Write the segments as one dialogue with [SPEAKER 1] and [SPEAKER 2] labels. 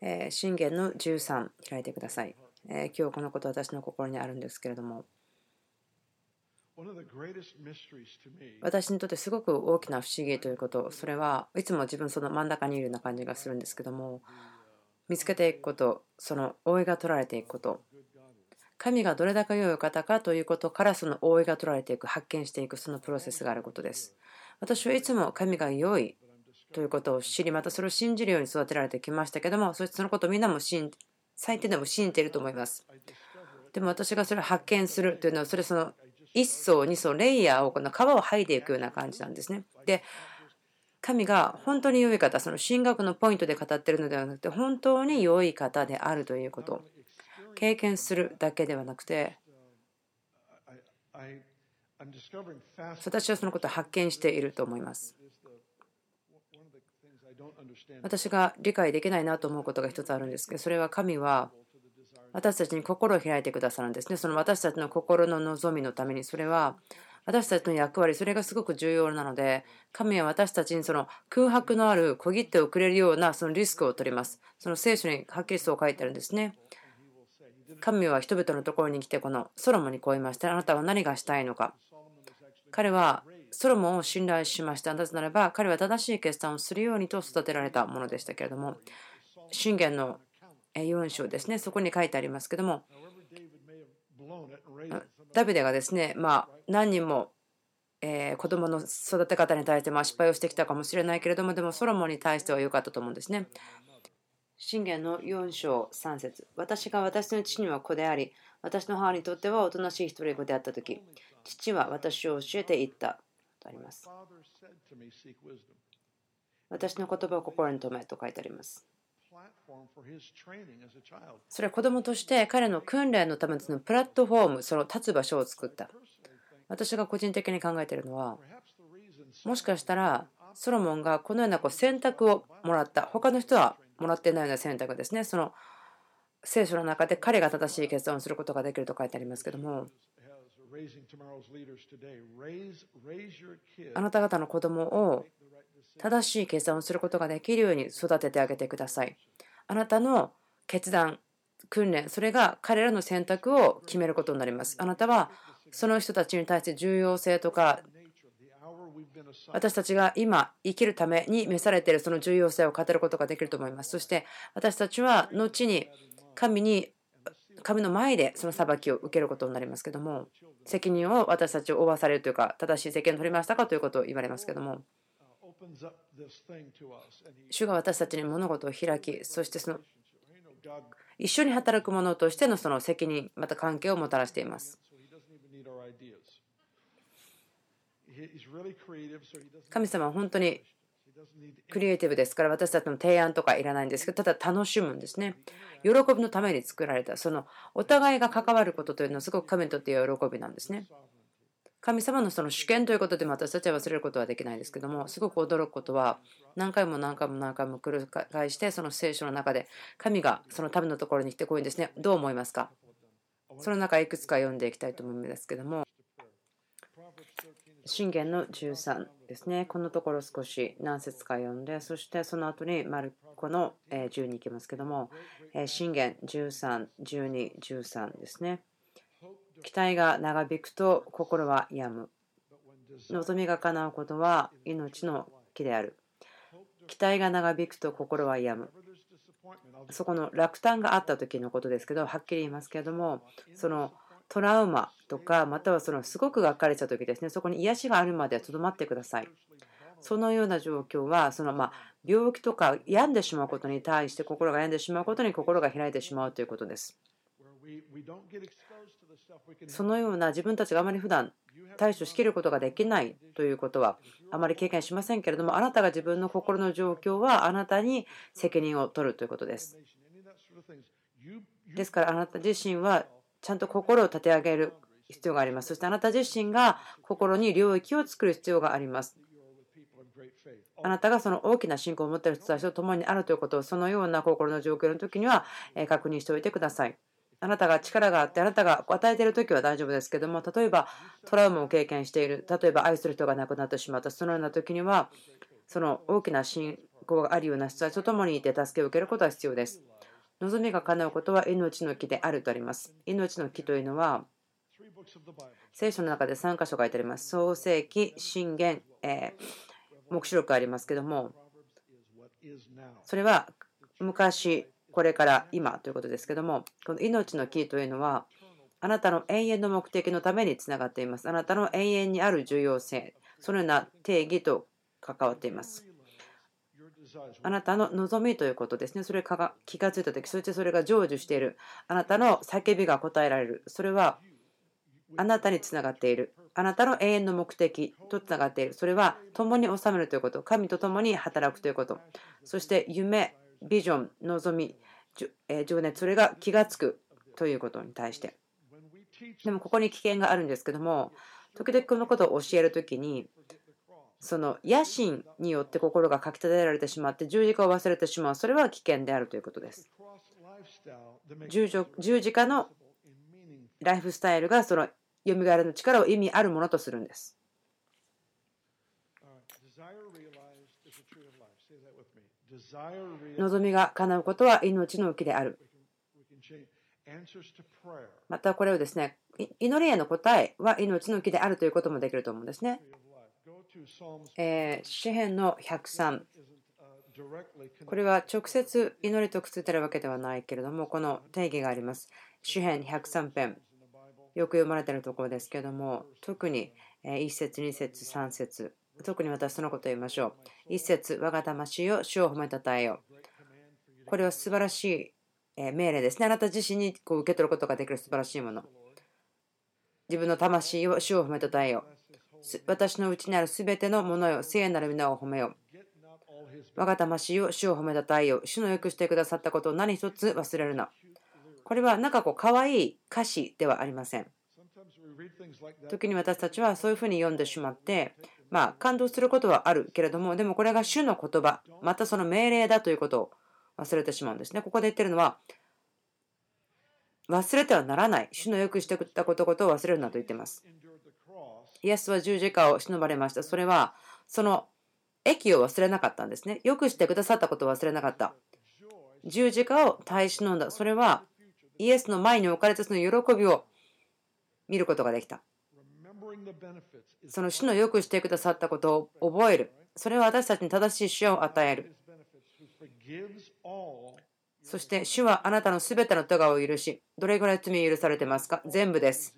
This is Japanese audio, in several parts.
[SPEAKER 1] えー、信玄の13開いてください、えー、今日このこと私の心にあるんですけれども。私にとってすごく大きな不思議ということ。それはいつも自分その真ん中にいるような感じがするんですけども。見つけていくことその覆いが取られていくこと。神がどれだけ良い方かということからその覆いが取られていく発見していくそのプロセスがあることです。私はいつも神が良いということを知りまたそれを信じるように育てられてきましたけどもそしてそのことをみんなも信最低でも信じていると思います。でも私がそれを発見するというのはそれその一層二層レイヤーをこの皮を剥いでいくような感じなんですね。で神が本当に良い方その神学のポイントで語っているのではなくて本当に良い方であるということ。経験するだけではなくて私はそのことを発見していると思います私が理解できないなと思うことが一つあるんですけどそれは神は私たちに心を開いてくださるんですね。その私たちの心の望みのために。それは私たちの役割それがすごく重要なので神は私たちにその空白のある小切手をくれるようなそのリスクを取ります。その聖書にはっきりそう書いてあるんですね。神は人々のところに来てこのソロモンにこう言いました。あなたは何がしたいのか。彼はソロモンを信頼しました。なぜならば彼は正しい決断をするようにと育てられたものでしたけれども、信玄の4章ですね、そこに書いてありますけども、ダビデがですね、まあ、何人もえ子供の育て方に対してま失敗をしてきたかもしれないけれども、でもソロモンに対しては良かったと思うんですね。信玄の4章3節私が私の父には子であり、私の母にとってはおとなしい一人子であったとき、父は私を教えていった。とあります。私の言葉を心に留めと書いてあります。それは子供として彼の訓練のためのプラットフォーム、その立つ場所を作った。私が個人的に考えているのは、もしかしたらソロモンがこのようなこう選択をもらった、他の人はもらっていないような選択ですね。その聖書の中で彼が正しい決断をすることができると書いてありますけども、あなた方の子供を正しい決断をすることができるように育ててあげてください。あなたの決断、訓練、それが彼らの選択を決めることになります。あなたはその人たちに対して重要性とか私たちが今生きるために召されているその重要性を語ることができると思います。そして私たちは後に神に神の前でその裁きを受けることになりますけども責任を私たちを負わされるというか正しい責任を取りましたかということを言われますけども主が私たちに物事を開きそしてその一緒に働く者としてのその責任また関係をもたらしています。神様は本当にクリエイティブですから私たちの提案とかいらないんですけどただ楽しむんですね。喜びのために作られたそのお互いが関わることというのはすごく神にとって喜びなんですね。神様のその主権ということでも私たちは忘れることはできないですけどもすごく驚くことは何回も何回も何回も繰り返してその聖書の中で神がその民のところに来てこういうんですね。どう思いますか？その中いくつか読んでいきたいと思うんですけども。信玄の13ですね。このところ少し何節か読んで、そしてその後にマルコの12いきますけども、信玄13、12、13ですね。期待が長引くと心は病む。望みが叶うことは命の木である。期待が長引くと心は病む。そこの落胆があった時のことですけど、はっきり言いますけれども、そのトラウマとかまたはそのすごくがっかりした時ですねそこに癒しがあるまではとどまってください。そのような状況はそのま病気とか病んでしまうことに対して心が病んでしまうことに心が開いてしまうということです。そのような自分たちがあまり普段対処しきることができないということはあまり経験しませんけれどもあなたが自分の心の状況はあなたに責任を取るということです。ですからあなた自身はちゃんと心を立て上げる必要があります。そしてあなた自身が心に領域を作る必要があります。あなたがその大きな信仰を持っている人たちと共にあるということをそのような心の状況の時には確認しておいてください。あなたが力があってあなたが与えている時は大丈夫ですけども例えばトラウマを経験している例えば愛する人が亡くなってしまったそのような時にはその大きな信語があるような人たちと共にいて助けを受けることは必要です。望みが叶うことは命の木であるとあります。命の木というのは、聖書の中で3箇所書いてあります。創世記、信玄、えー、目視録ありますけども、それは昔、これから今ということですけども、この命の木というのは、あなたの永遠の目的のためにつながっています。あなたの永遠にある重要性、そのような定義と関わっています。あなたの望みということですね。それが気がついたとき、そしてそれが成就している。あなたの叫びが答えられる。それはあなたにつながっている。あなたの永遠の目的とつながっている。それは共に治めるということ。神と共に働くということ。そして夢、ビジョン、望み、情熱、それが気がつくということに対して。でもここに危険があるんですけども、時々このことを教えるときに、その野心によって心がかきたてられてしまって十字架を忘れてしまう。それは危険であるということです。十字架のライフスタイルがそのよみがえりの力を意味あるものとするんです。望みが叶うことは命の木である。またこれをですね祈りへの答えは命の木であるということもできると思うんですね。えー、詩篇の103これは直接祈りとくっついてるわけではないけれどもこの定義があります。詩篇103編。よく読まれてるところですけども特に1節2節3節。特に私そのことを言いましょう。1節我が魂を主を褒めたたえよこれは素晴らしい命令ですね。あなた自身にこう受け取ることができる素晴らしいもの。自分の魂を主を褒めたたえよ私のうちにあるすべてのものよ、聖なる皆を褒めよ。我が魂を主を褒めたたえよ。主のよくしてくださったことを何一つ忘れるな。これはなんかこう、可愛い歌詞ではありません。時に私たちはそういうふうに読んでしまって、まあ、感動することはあるけれども、でもこれが主の言葉、またその命令だということを忘れてしまうんですね。ここで言ってるのは、忘れてはならない。主のよくしてくれたことことを忘れるなと言ってます。イエスは十字架を忍ばれました。それは、その益を忘れなかったんですね。よくしてくださったことを忘れなかった。十字架を耐え忍んだ。それは、イエスの前に置かれたその喜びを見ることができた。その主のよくしてくださったことを覚える。それは私たちに正しい主を与える。そして主はあなたのすべての咎を許し、どれぐらい罪を許されてますか？全部です。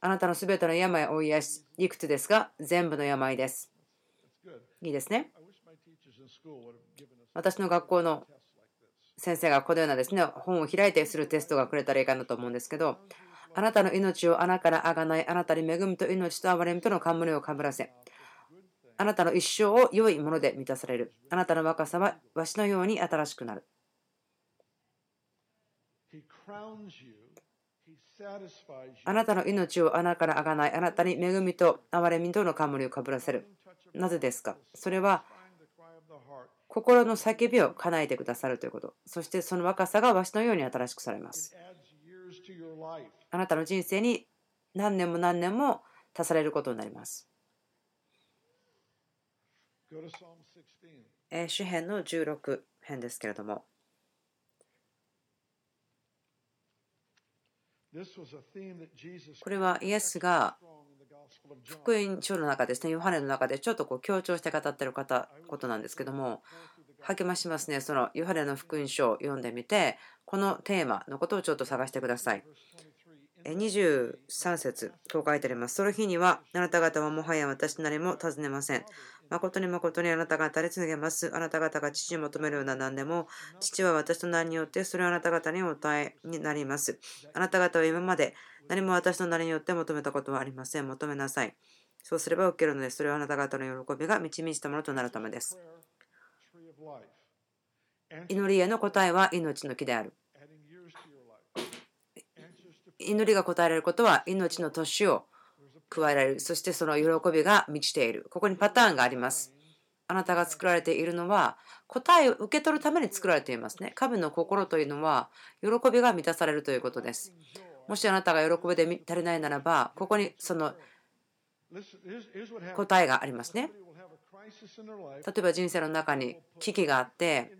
[SPEAKER 1] あなたのすべての病を癒し、いくつですが、全部の病です。いいですね。私の学校の先生がこのようなですね、本を開いてするテストがくれたらいいかなと思うんですけど、あなたの命を穴からあがない、あなたに恵みと命と憐れみとの冠をかぶらせ、あなたの一生を良いもので満たされる。あなたの若さはわしのように新しくなる。あなたの命を穴からあがない、あなたに恵みと憐れみとの冠をかぶらせる。なぜですか？それは心の叫びを叶えてくださるということ。そしてその若さがわしのように新しくされます。あなたの人生に何年も何年も足されることになります。詩編の16編ですけれども。これはイエスが福音書の中ですね、ヨハネの中でちょっとこう強調して語ってる方ことなんですけども、励ましますね、そのヨハネの福音書を読んでみて、このテーマのことをちょっと探してください。23節こう書いてあります。その日には、あなた方はもはや私なりも尋ねません。誠に誠にあなた方に告げます。あなた方が父に求めるような何でも、父は私と何によってそれをあなた方にお答えになります。あなた方は今まで何も私の名によって求めたことはありません。求めなさい。そうすれば受けるのです。それはあなた方の喜びが満ち満ちたものとなるためです。祈りへの答えは命の木である。祈りが答えられることは命の年を加えられる。そしてその喜びが満ちている。ここにパターンがあります。あなたが作られているのは答えを受け取るために作られていますね。神の心というのは喜びが満たされるということです。もしあなたが喜びで足りないならば、ここにその答えがありますね。例えば人生の中に危機があって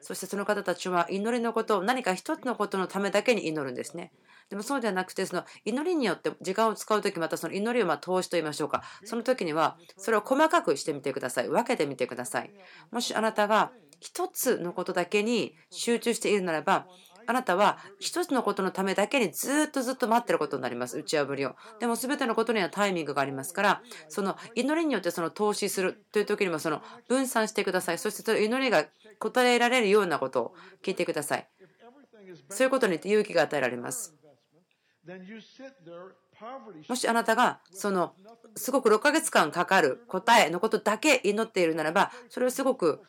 [SPEAKER 1] そしてその方たちは祈りのことを何か一つのことのためだけに祈るんですね。でもそうではなくてその祈りによって時間を使う時またその祈りをま投資と言いましょうかその時にはそれを細かくしてみてください分けてみてくださいもしあなたが一つのことだけに集中しているならばあなたは一つのことのためだけにずっとずっと待ってることになります。打ち破りを。でも全てのことにはタイミングがありますから、その祈りによってその投資するという時にもその分散してください。そしてその祈りが答えられるようなことを聞いてください。そういうことによって勇気が与えられます。もしあなたがそのすごく6ヶ月間かかる答えのことだけ祈っているならばそれはすごく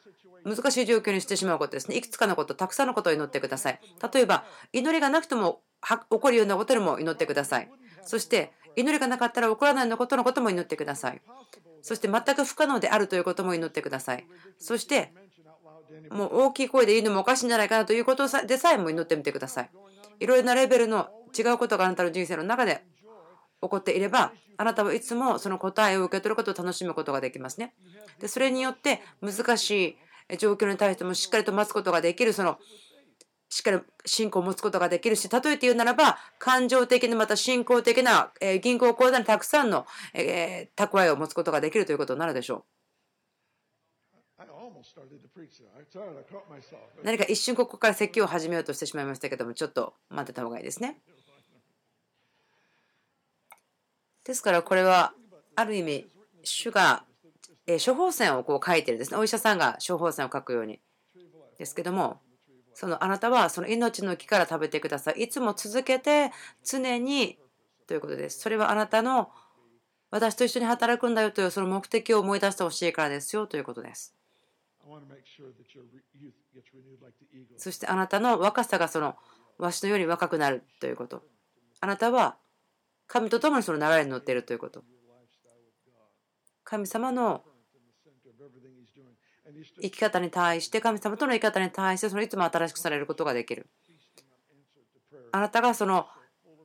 [SPEAKER 1] 難しい状況にしてしまうことですね。いくつかのこと、たくさんのことを祈ってください。例えば、祈りがなくても起こるようなことでも祈ってください。そして、祈りがなかったら起こらないようなことのことも祈ってください。そして全く不可能であるということも祈ってください。そして、もう大きい声で言うのもおかしいんじゃないかなということでさえも祈ってみてください。いろいろなレベルの違うことがあなたの人生の中で起こっていれば、あなたはいつもその答えを受け取ることを楽しむことができますね。でそれによって難しい状況に対してもしっかりと待つことができる、その、しっかり信仰を持つことができるし、例えて言うならば、感情的なまた信仰的な銀行口座にたくさんの蓄えを持つことができるということになるでしょう。何か一瞬ここから説教を始めようとしてしまいましたけども、ちょっと待ってた方がいいですね。ですからこれはある意味主が処方箋をこう書いてるんですね。お医者さんが処方箋を書くように。ですけども、そのあなたはその命の木から食べてください。いつも続けて常にということです。それはあなたの私と一緒に働くんだよというその目的を思い出してほしいからですよということです。そしてあなたの若さがそのわしのように若くなるということ。あなたは神と共にその流れに乗っているということ。神様の生き方に対して神様との生き方に対してそのいつも新しくされることができる。あなたがその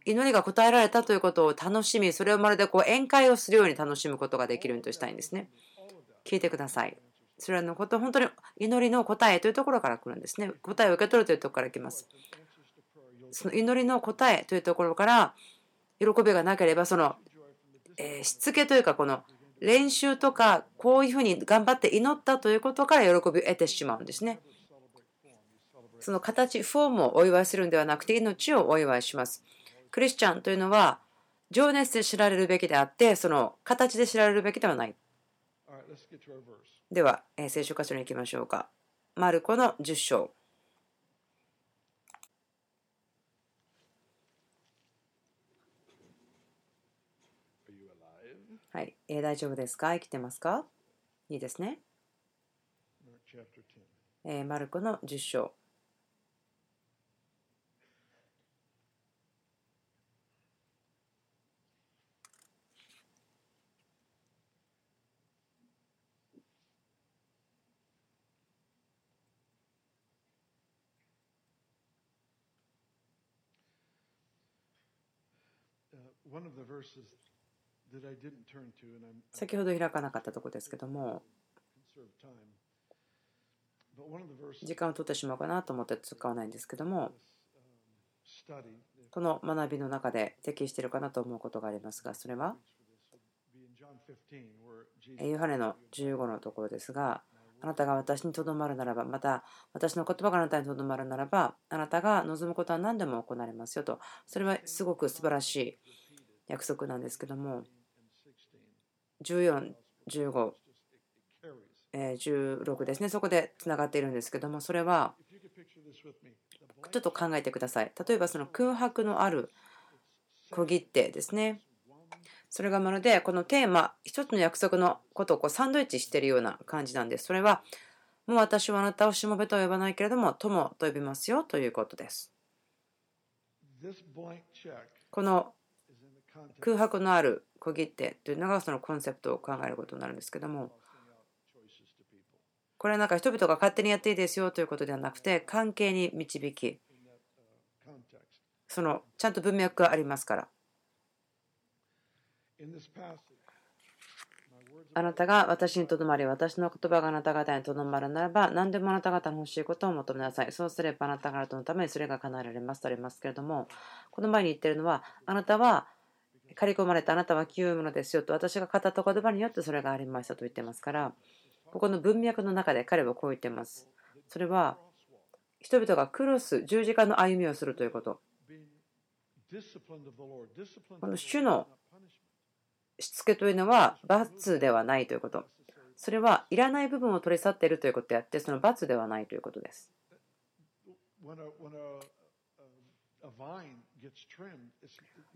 [SPEAKER 1] 祈りが答えられたということを楽しみそれをまるでこう宴会をするように楽しむことができるようにとしたいんですね。聞いてください。それらのこと本当に祈りの答えというところから来るんですね。答えを受け取るというところから来ます。その祈りの答えというところから喜びがなければその、えしつけというかこの練習とかこういうふうに頑張って祈ったということから喜びを得てしまうんですね。その形、フォームをお祝いするんではなくて命をお祝いします。クリスチャンというのは情熱で知られるべきであってその形で知られるべきではない。では、聖書箇所に行きましょうか。マルコの10章。はい、えー、大丈夫ですか？生きてますか？いいですね。えー、マルコの10章。
[SPEAKER 2] One of the verses
[SPEAKER 1] 先ほど開かなかったところですけども時間を取ってしまうかなと思って使わないんですけどもこの学びの中で適しているかなと思うことがありますがそれは？ヨハネの15のところですがあなたが私にとどまるならばまた私の言葉があなたにとどまるならばあなたが望むことは何でも行われますよと。それはすごく素晴らしい約束なんですけども14、15、16ですね、そこでつながっているんですけども、それはちょっと考えてください。例えばその空白のある小切手ですね。それがまるでこのテーマ、一つの約束のことをこうサンドイッチしているような感じなんです。それは、もう私はあなたをしもべとは呼ばないけれども、友と呼びますよということです。この空白のある小切手というのがそのコンセプトを考えることになるんですけどもこれはなんか人々が勝手にやっていいですよということではなくて関係に導きそのちゃんと文脈がありますからあなたが私にとどまり、私の言葉があなた方にとどまるならば、何でもあなた方の欲しいことを求めなさい。そうすればあなた方のためにそれが叶えられますとありますけれども、この前に言ってるのは、あなたは刈り込まれたあなたは清いものですよと私が語った言葉によってそれがありましたと言ってますから、ここの文脈の中で彼はこう言ってます。それは人々がクロス、十字架の歩みをするということ。この主のしつけというのは罰ではないということ。それはいらない部分を取り去っているということであって、その罰ではないということです。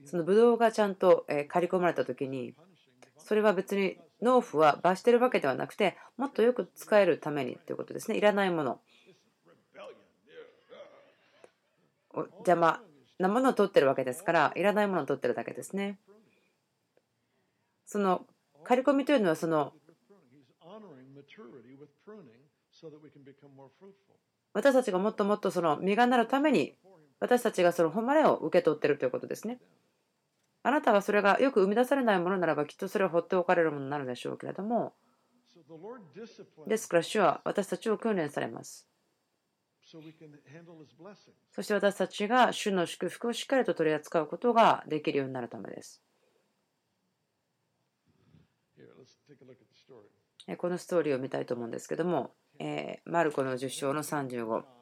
[SPEAKER 1] そのブドウがちゃんと刈り込まれた時にそれは別に農夫は罰してるわけではなくてもっとよく使えるためにということですね。いらないもの。邪魔なものを取ってるわけですからいらないものを取ってるだけですね。その刈り込みというのはその私たちがもっともっとその実がなるために私たちがその誉れを受け取っているということですね。あなたがそれがよく生み出されないものならばきっとそれは放っておかれるものになるでしょうけれどもですから主は私たちを訓練されます。そして私たちが主の祝福をしっかりと取り扱うことができるようになるためです。このストーリーを見たいと思うんですけども、えマルコの10章の35。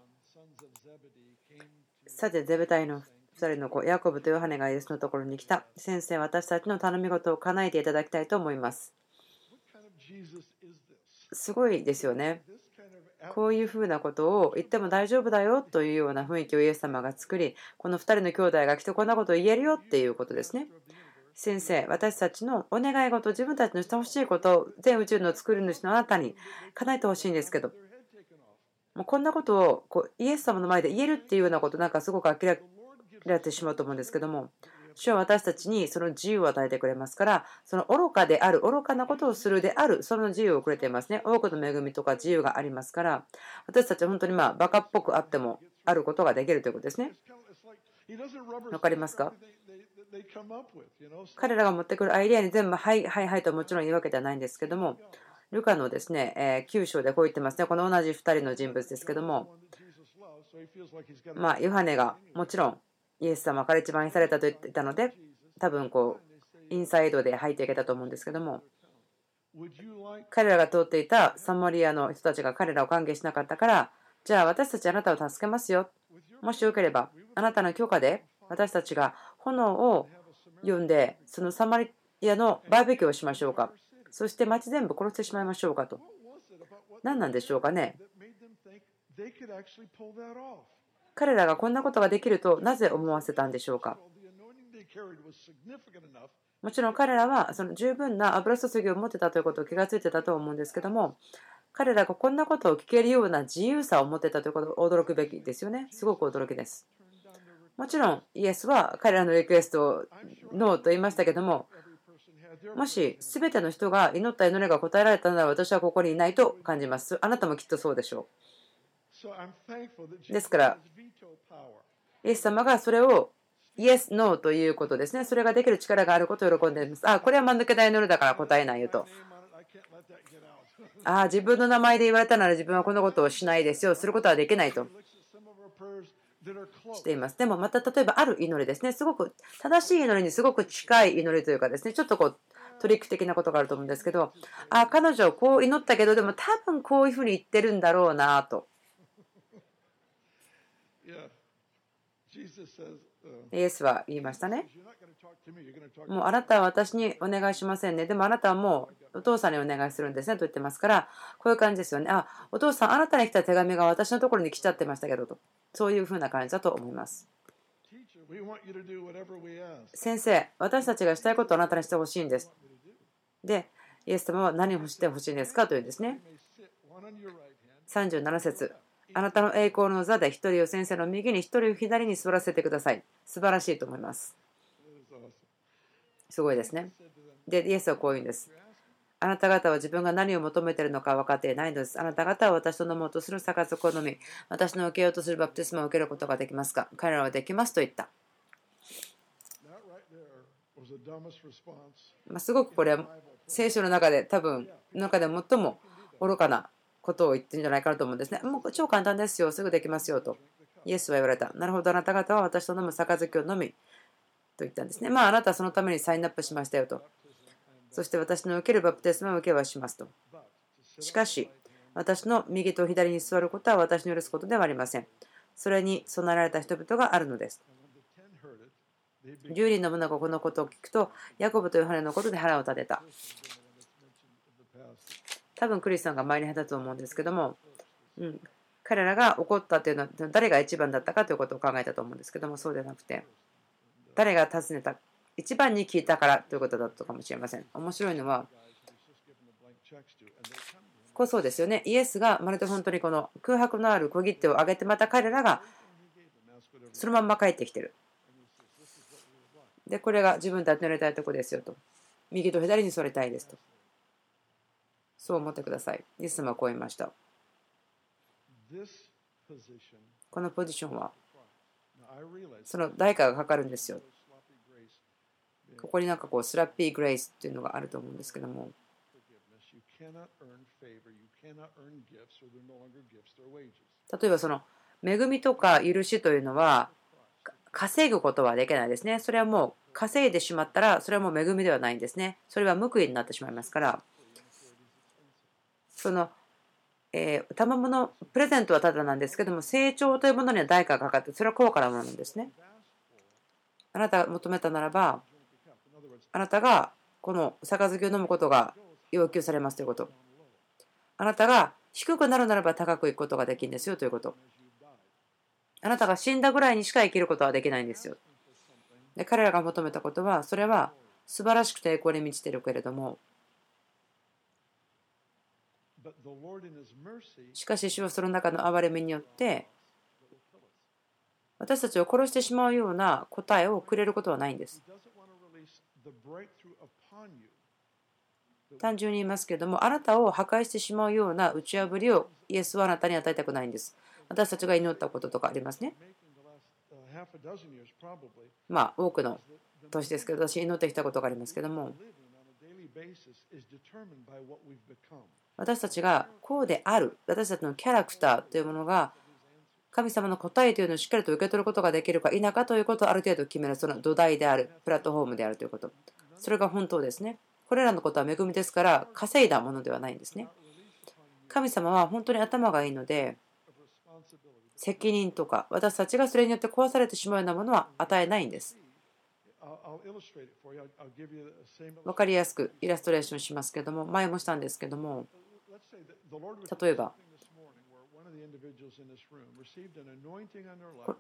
[SPEAKER 1] さて、ゼベタイの2人の子、ヤコブとヨハネがイエスのところに来た。先生、私たちの頼み事を叶えていただきたいと思います。すごいですよね。こういうふうなことを言っても大丈夫だよというような雰囲気をイエス様が作り、この2人の兄弟が来てこんなことを言えるよっていうことですね。先生、私たちのお願い事、自分たちのしてほしいことを全宇宙の作り主のあなたに叶えてほしいんですけど、もうこんなことをこうイエス様の前で言えるっていうようなことなんかすごく諦めてしまうと思うんですけども主は私たちにその自由を与えてくれますからその愚かである愚かなことをするであるその自由をくれていますね。多くの恵みとか自由がありますから私たちは本当にまあバカっぽくあってもあることができるということですね。わかりますか？彼らが持ってくるアイデアに全部はいはいはいともちろん言うわけではないんですけどもルカのですね、え9章でこう言ってますね。この同じ2人の人物ですけども、まあ、ヨハネがもちろんイエス様から一番愛されたと言っていたので、多分こう、インサイドで入っていけたと思うんですけども、彼らが通っていたサマリアの人たちが彼らを歓迎しなかったから、じゃあ私たちあなたを助けますよ。もしよければ、あなたの許可で私たちが炎を呼んで、そのサマリアのバーベキューをしましょうか。そして町全部殺してしまいましょうかと。何なんでしょうかね。彼らがこんなことができるとなぜ思わせたんでしょうか。もちろん彼らはその十分な油注ぎを持ってたということを気がついてたと思うんですけども彼らがこんなことを聞けるような自由さを持ってたということを驚くべきですよね。すごく驚きです。もちろんイエスは彼らのリクエストをノーと言いましたけどももし全ての人が祈った祈りが答えられたなら私はここにいないと感じます。あなたもきっとそうでしょう。ですから、イエス様がそれをイエス、ノーということですね。それができる力があることを喜んでいます。あ、これは間抜けた祈りだから答えないよと。ああ、自分の名前で言われたなら自分はこのことをしないですよ。することはできないと。しています。でもまた例えばある祈りですね。すごく正しい祈りにすごく近い祈りというかですね、ちょっとこうトリック的なことがあると思うんですけど、あ、彼女はこう祈ったけど、でも多分こういうふうに言ってるんだろうなと。イエスは言いましたね。もうあなたは私にお願いしませんね。でもあなたはもうお父さんにお願いするんですねと言ってますから、こういう感じですよね。あ、お父さん、あなたに来た手紙が私のところに来ちゃってましたけどと。そういうふうな感じだと思います。先生、私たちがしたいことをあなたにしてほしいんです。で、イエス様は何をしてほしいんですかというんですね。37節あなたの栄光の座で一人を先生の右に一人を左に座らせてください。素晴らしいと思います。すごいですね。で、イエスはこう言うんです。あなた方は自分が何を求めているのか分かっていないのです。あなた方は私と飲もうとする杯を飲み、私の受けようとするバプテスマを受けることができますか彼らはできますと言った。まあ、すごくこれは聖書の中で多分中で最も愚かなことを言ってるんじゃないかなと思うんですね。もう超簡単ですよ、すぐできますよと。イエスは言われた。なるほど、あなた方は私と飲む杯を飲みと言ったんですね。まあ、あなたはそのためにサインアップしましたよと。そして私の受けるバプテスマを受けはしますと。しかし、私の右と左に座ることは私の許すことではありません。それに備えられた人々があるのです。10人の者がこのことを聞くと、ヤコブとヨハネのことで腹を立てた。多分クリスさんが前に話ったと思うんですけども、うん、彼らが怒ったというのは誰が一番だったかということを考えたと思うんですけどもそうではなくて誰が尋ねた一番に聞いたからということだったかもしれません。面白いのはこうそうですよね。イエスがまるで本当にこの空白のある小切手をあげてまた彼らがそのまんま帰ってきてる。でこれが自分たちのやりたいとこですよと。右と左にそれたいですと。そう思ってください。イエス様はこう言いました。このポジションはその代価がかかるんですよ。ここになんかこうスラッピーグレイスっていうのがあると思うんですけども.例えばその恵みとか許しというのはか稼ぐことはできないですね。それはもう稼いでしまったらそれはもう恵みではないんですね。それは報いになってしまいますから。そのえー、賜物プレゼントはただなんですけども成長というものには代価がかかってそれは高価なものなんですね。あなたが求めたならばあなたがこの杯を飲むことが要求されますということ。あなたが低くなるならば高くいくことができるんですよということ。あなたが死んだぐらいにしか生きることはできないんですよ。で彼らが求めたことはそれは素晴らしくて栄光に満ちているけれどもしかし主はその中の憐れみによって私たちを殺してしまうような答えをくれることはないんです.単純に言いますけれどもあなたを破壊してしまうような打ち破りをイエスはあなたに与えたくないんです。私たちが祈ったこととかありますね。
[SPEAKER 2] Uh,
[SPEAKER 1] まあ多くの年ですけど私祈ってきたことがありますけども私たちがこうである私たちのキャラクターというものが神様の答えというのをしっかりと受け取ることができるか否かということをある程度決めるその土台であるプラットフォームであるということ。それが本当ですね。これらのことは恵みですから稼いだものではないんですね。神様は本当に頭がいいので責任とか私たちがそれによって壊されてしまうようなものは与えないんです。分かりやすくイラストレーションしますけども前もしたんですけども例えば。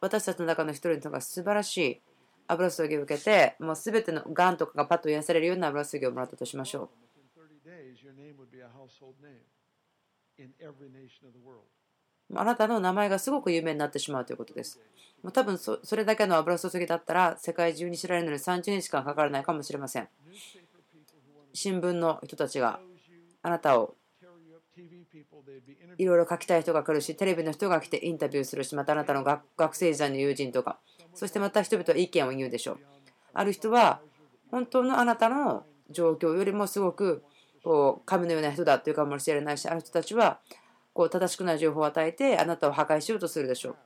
[SPEAKER 1] 私たちの中の一人とか素晴らしい油注ぎを受けてもう全てのがんとかがパッと癒されるような油注ぎをもらったとしましょう。あなたの名前がすごく有名になってしまうということです。多分それだけの油注ぎだったら世界中に知られるのに30日間かからないかもしれません。新聞の人たちがあなたをいろいろ書きたい人が来るしテレビの人が来てインタビューするしまたあなたの学学生時代の友人とかそしてまた人々は意見を言うでしょう。ある人は本当のあなたの状況よりもすごくこう神のような人だというかもしれないしある人たちはこう正しくない情報を与えてあなたを破壊しようとするでしょう。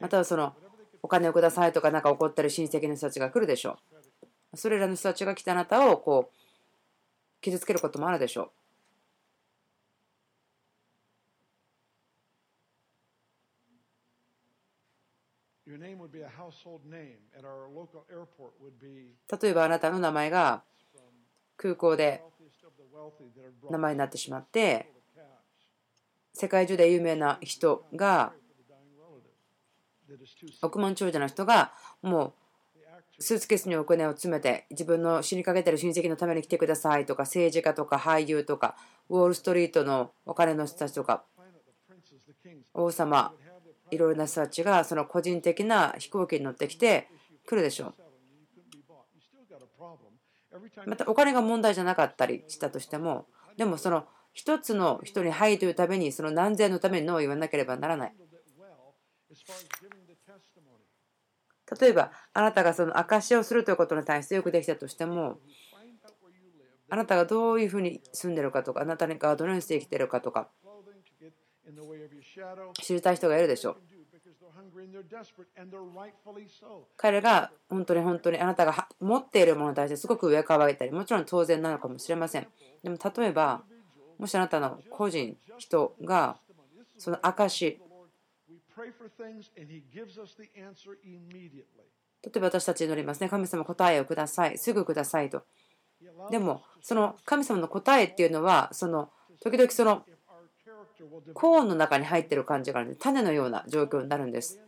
[SPEAKER 1] またはそのお金をくださいとかなんか怒ってる親戚の人たちが来るでしょう。それらの人たちが来たあなたをこう傷つけることもあるでしょう。例えばあなたの名前が空港で名前になってしまって世界中で有名な人が億万長者の人がもうスーツケースにお金を詰めて、自分の死にかけてる親戚のために来てくださいとか、政治家とか俳優とか、ウォールストリートのお金の人たちとか、王様、いろいろな人たちが、その個人的な飛行機に乗ってきて、来るでしょう。またお金が問題じゃなかったりしたとしてもでもその一つの人に「はい」というためにその何千のために「ノー」を言わなければならない例えばあなたがその証しをするということに対してよくできたとしてもあなたがどういうふうに住んでるかとかあなたがどのようにして生きてるかとか知りたい人がいるでしょう。彼が本当に本当にあなたが持っているものに対してすごく上かわいたりもちろん当然なのかもしれません。でも例えばもしあなたの個人人がその証例えば私たち祈りますね。神様答えをください。すぐくださいと。でもその神様の答えっていうのはその時々そのコーンの中に入ってる感じがあるんで種のような状況になるんです。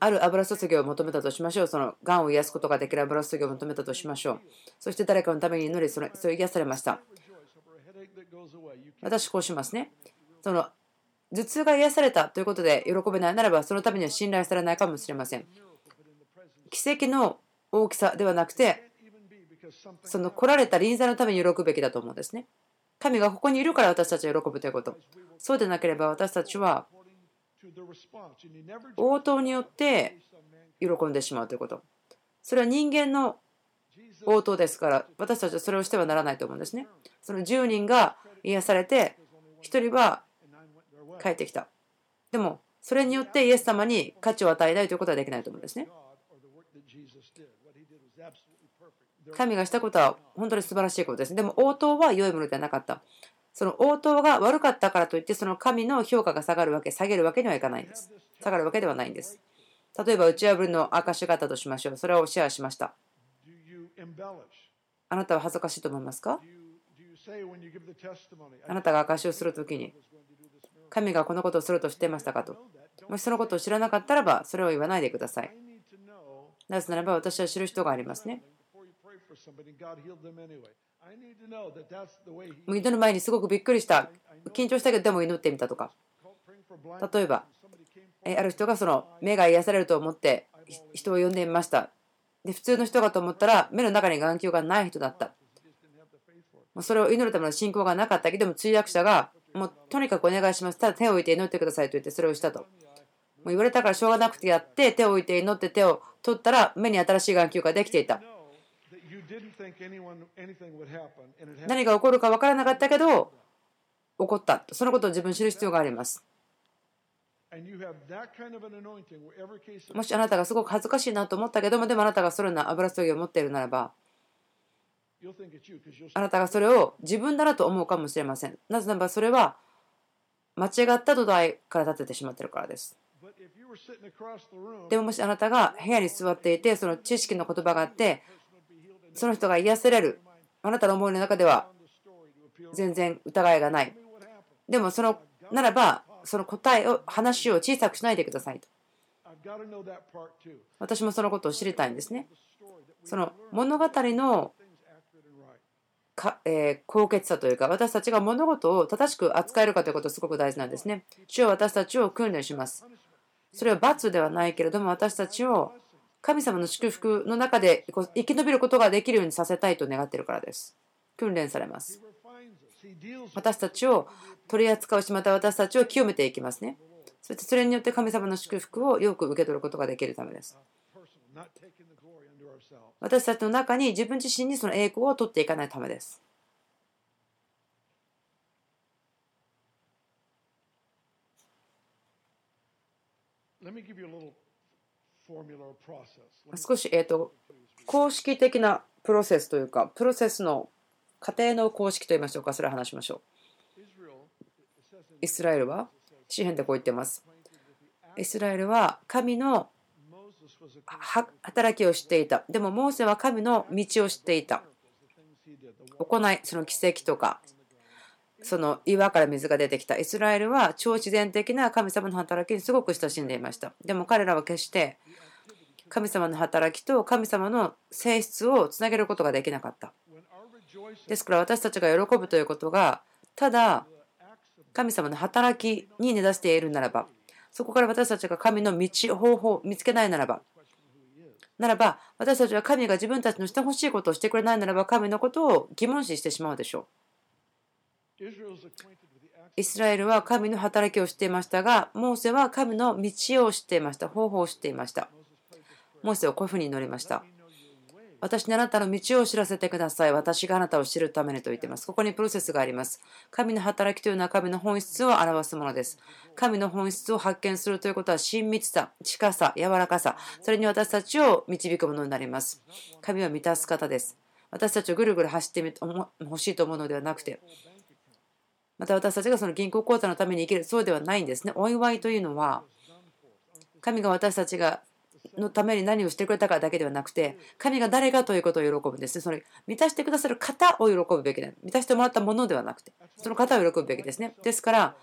[SPEAKER 1] ある油注ぎを求めたとしましょう。そのがんを癒すことができる油注ぎを求めたとしましょう。そして誰かのために祈り、それそれ癒されました。私こうしますね。その頭痛が癒されたということで喜べないならば、そのためには信頼されないかもしれません。奇跡の大きさではなくて、その来られた臨在のために喜ぶべきだと思うんですね。神がここにいるから私たちは喜ぶということ。そうでなければ私たちは応答によって喜んでしまうということ。それは人間の応答ですから私たちはそれをしてはならないと思うんですね。その10人が癒されて1人は帰ってきた。でもそれによってイエス様に価値を与えないということはできないと思うんですね。神がしたことは本当に素晴らしいことです。でも応答は良いものではなかった。その応答が悪かったからといってその神の評価が下がるわけ下げるわけにはいかないんです下がるわけではないんです例えば打ち破りの証があったとしましょうそれをシェアしましたあなたは恥ずかしいと思いますか？あなたが証しをするときに神がこのことをすると知っていましたかと？もしそのことを知らなかったらばそれを言わないでください。なぜならば私は知る人がありますね。祈る前にすごくびっくりした。緊張したけど、でも祈ってみたとか。例えば、ある人がその目が癒されると思って人を呼んでみました。で普通の人かと思ったら目の中に眼球がない人だった。それを祈るための信仰がなかったけども通訳者がもうとにかくお願いします。ただ手を置いて祈ってくださいと言ってそれをしたと。もう言われたからしょうがなくてやって手を置いて祈って手を取ったら目に新しい眼球ができていた。何が起こるか分からなかったけど起こったそのことを自分知る必要がありますもしあなたがすごく恥ずかしいなと思ったけどもでもあなたがそれの油注ぎを持っているならばあなたがそれを自分だなと思うかもしれません。なぜならばそれは間違った土台から立ててしまっているからです。でももしあなたが部屋に座っていてその知識の言葉があってその人が癒せられる。あなたの思いの中では全然疑いがない。でもそのならばその答えを話を小さくしないでくださいと。私もそのことを知りたいんですね。その物語のか、えー、高潔さというか私たちが物事を正しく扱えるかということすごく大事なんですね。主は私たちを訓練します。それは罰ではないけれども私たちを神様の祝福の中で生き延びることができるようにさせたいと願っているからです。訓練されます。私たちを取り扱うし、また私たちを清めていきますね。そしてそれによって神様の祝福をよく受け取ることができるためです。私たちの中に自分自身にその栄光を取っていかないためです。少し、えーと、公式的なプロセスというか、プロセスの過程の公式といいましょうか、それを話しましょう。イスラエルは、詩篇でこう言ってます。イスラエルは神の働きをしていた。でも、モーセは神の道を知っていた。行い、その奇跡とか、その岩から水が出てきたイスラエルは超自然的な神様の働きにすごく親しんでいました。でも彼らは決して神様の働きと神様の性質をつなげることができなかった。ですから私たちが喜ぶということがただ神様の働きに根ざしているならばそこから私たちが神の道方法を見つけないならばならば私たちは神が自分たちのしてほしいことをしてくれないならば神のことを疑問視してしまうでしょう。イスラエルは神の働きをしていましたが、モーセは神の道を知っていました。方法を知っていました。モーセはこういうふうに祈りました。私にあなたの道を知らせてください。私があなたを知るためにと言っています。ここにプロセスがあります。神の働きというのは神の本質を表すものです。神の本質を発見するということは親密さ、近さ、柔らかさ、それに私たちを導くものになります。神は満たす方です。私たちをぐるぐる走ってほしいと思うのではなくて、また私たちがその銀行口座のために生きる、そうではないんですね。お祝いというのは、神が私たちがのために何をしてくれたかだけではなくて、神が誰かということを喜ぶんですね。それ満たしてくださる方を喜ぶべきだ。満たしてもらったものではなくて、その方を喜ぶべきですね。ですから、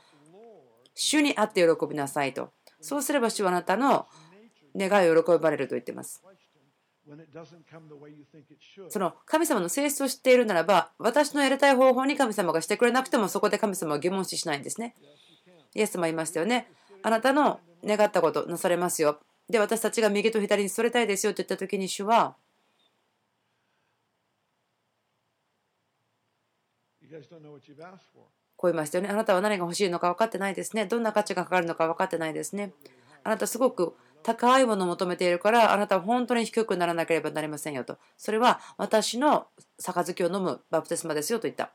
[SPEAKER 1] 主にあって喜びなさいと。そうすれば主はあなたの願いを喜ばれると言っています。その神様の性質を知っているならば、私のやりたい方法に神様がしてくれなくても、そこで神様は疑問視しないんですね。イエス様言いましたよね。あなたの願ったことなされますよ。で、私たちが右と左にそれたいですよと言ったときに主は、こう言いましたよね。あなたは何が欲しいのか分かってないですね。どんな価値がかかるのか分かってないですね。あなたすごく高いものを求めているから、あなたは本当に低くならなければなりませんよと。それは私の杯を飲むバプテスマですよと言った。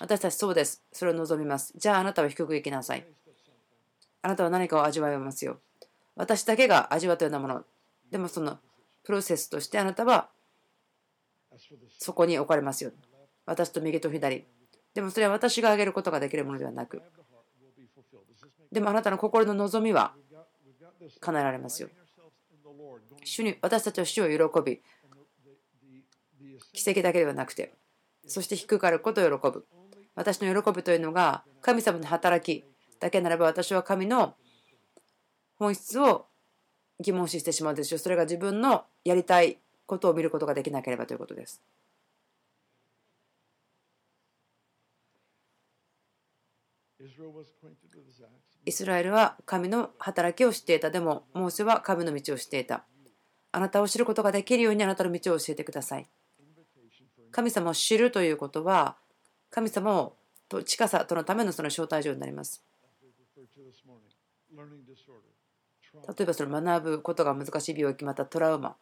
[SPEAKER 1] 私たちそうです。それを望みます。じゃああなたは低く行きなさい。あなたは何かを味わいますよ。私だけが味わったようなもの。でもそのプロセスとしてあなたはそこに置かれますよ。私と右と左。でもそれは私があげることができるものではなく。でもあなたの心の望みは叶えられますよ。主に私たちは主を喜び、奇跡だけではなくて、そして低くあることを喜ぶ。私の喜びというのが神様の働きだけならば私は神の本質を疑問視してしまうでしょう。それが自分のやりたいことを見ることができなければということです。イスラエルは神の働きを知っていた。でも、モーセは神の道を知っていた。あなたを知ることができるようにあなたの道を教えてください。神様を知るということは、神様をと近さとのためのその招待状になります。例えばその学ぶことが難しい病気またトラウマ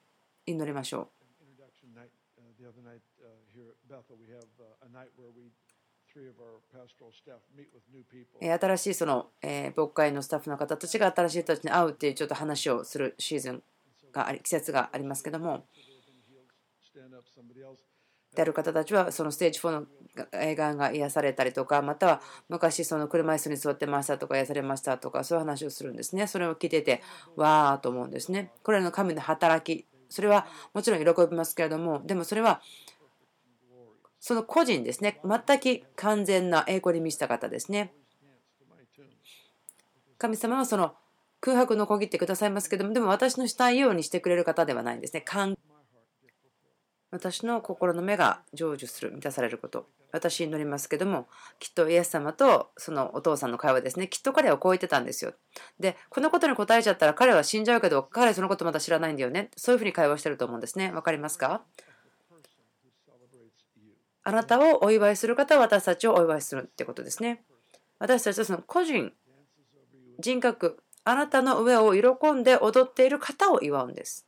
[SPEAKER 1] 祈りましょう。新しいその、え牧会のスタッフの方たちが新しい人たちに会うっていうちょっと話をするシーズンがあり季節がありますけども。である方たちはそのステージ4の映画が癒されたりとかまたは昔その車椅子に座ってましたとか癒されましたとかそういう話をするんですねそれを聞いててわーと思うんですねこれの神の働きそれはもちろん喜びますけれどもでもそれはその個人ですね、全く完全な栄光に満ちた方ですね。神様はその空白のこぎってくださいますけども、でも私のしたいようにしてくれる方ではないんですね。私の心の目が成就する、満たされること。私に乗りますけども、きっとイエス様とそのお父さんの会話ですね。きっと彼はこう言ってたんですよ。で、このことに答えちゃったら彼は死んじゃうけど、彼そのことまだ知らないんだよね。そういうふうに会話してると思うんですね。わかりますか？あなたをお祝いする方は私たちをお祝いするってことですね。私たちはその個人、人格、あなたの上を喜んで踊っている方を祝うんです。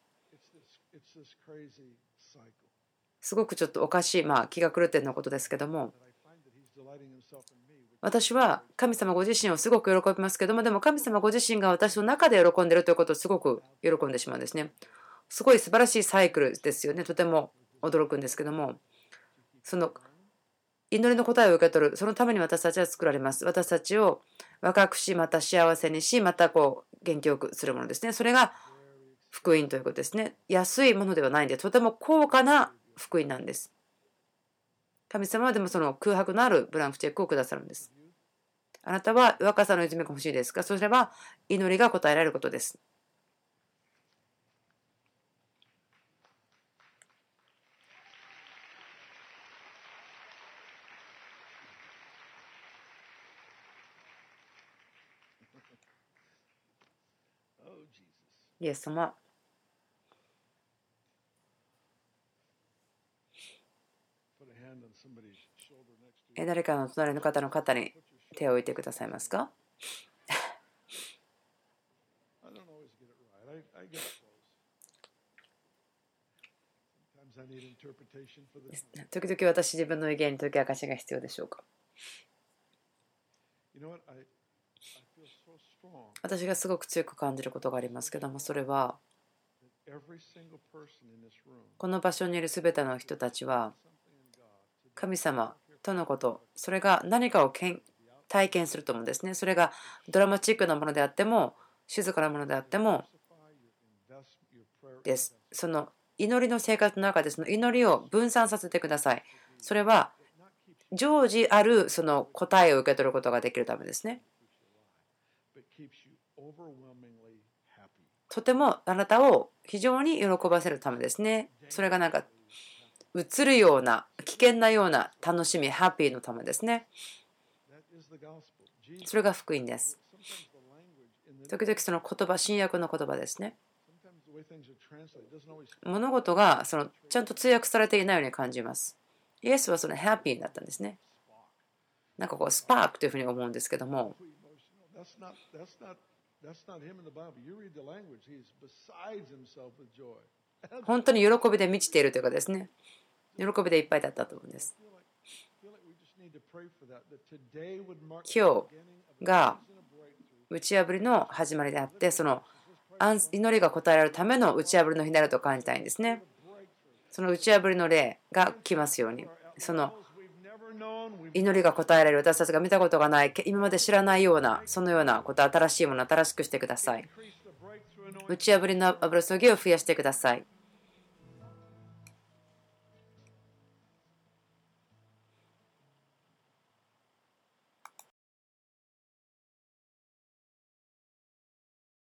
[SPEAKER 1] すごくちょっとおかしい、まあ、気が狂ってるようなことですけども。私は神様ご自身をすごく喜びますけどもでも神様ご自身が私の中で喜んでるということをすごく喜んでしまうんですね。すごい素晴らしいサイクルですよね。とても驚くんですけども。その祈りの答えを受け取るそのために私たちは作られます。私たちを若くしまた幸せにしまたこう元気よくするものですね。それが福音ということですね。安いものではないんでとても高価な福音なんです。神様はでもその空白のあるブランクチェックをくださるんです。あなたは若さの泉が欲しいですかそれは祈りが答えられることです。イエス様誰かの隣の方の肩に手を置いてくださいますか？時々私自分の意見に解き明かしが必要でしょうか？私がすごく強く感じることがありますけどもそれはこの場所にいる全ての人たちは神様とのことそれが何かを体験すると思うんですねそれがドラマチックなものであっても静かなものであってもです。その祈りの生活の中でその祈りを分散させてください。それは常時あるその答えを受け取ることができるためですね。とてもあなたを非常に喜ばせるためですね。それがなんか映るような危険なような楽しみハッピーのためですね。それが福音です。時々その言葉新約の言葉ですね。物事がそのちゃんと通訳されていないように感じます。イエスはそのハッピーだったんですね。なんかこうスパークというふうに思うんですけども。本当に喜びで満ちているというかですね喜びでいっぱいだったと思うんです。今日が打ち破りの始まりであってその祈りが応えられるための打ち破りの日になると感じたいんですね。その打ち破りの例が来ますように。その祈りが応えられる私たちが見たことがない今まで知らないようなそのようなこと新しいものを新しくしてください。打ち破りの油注ぎを増やしてください。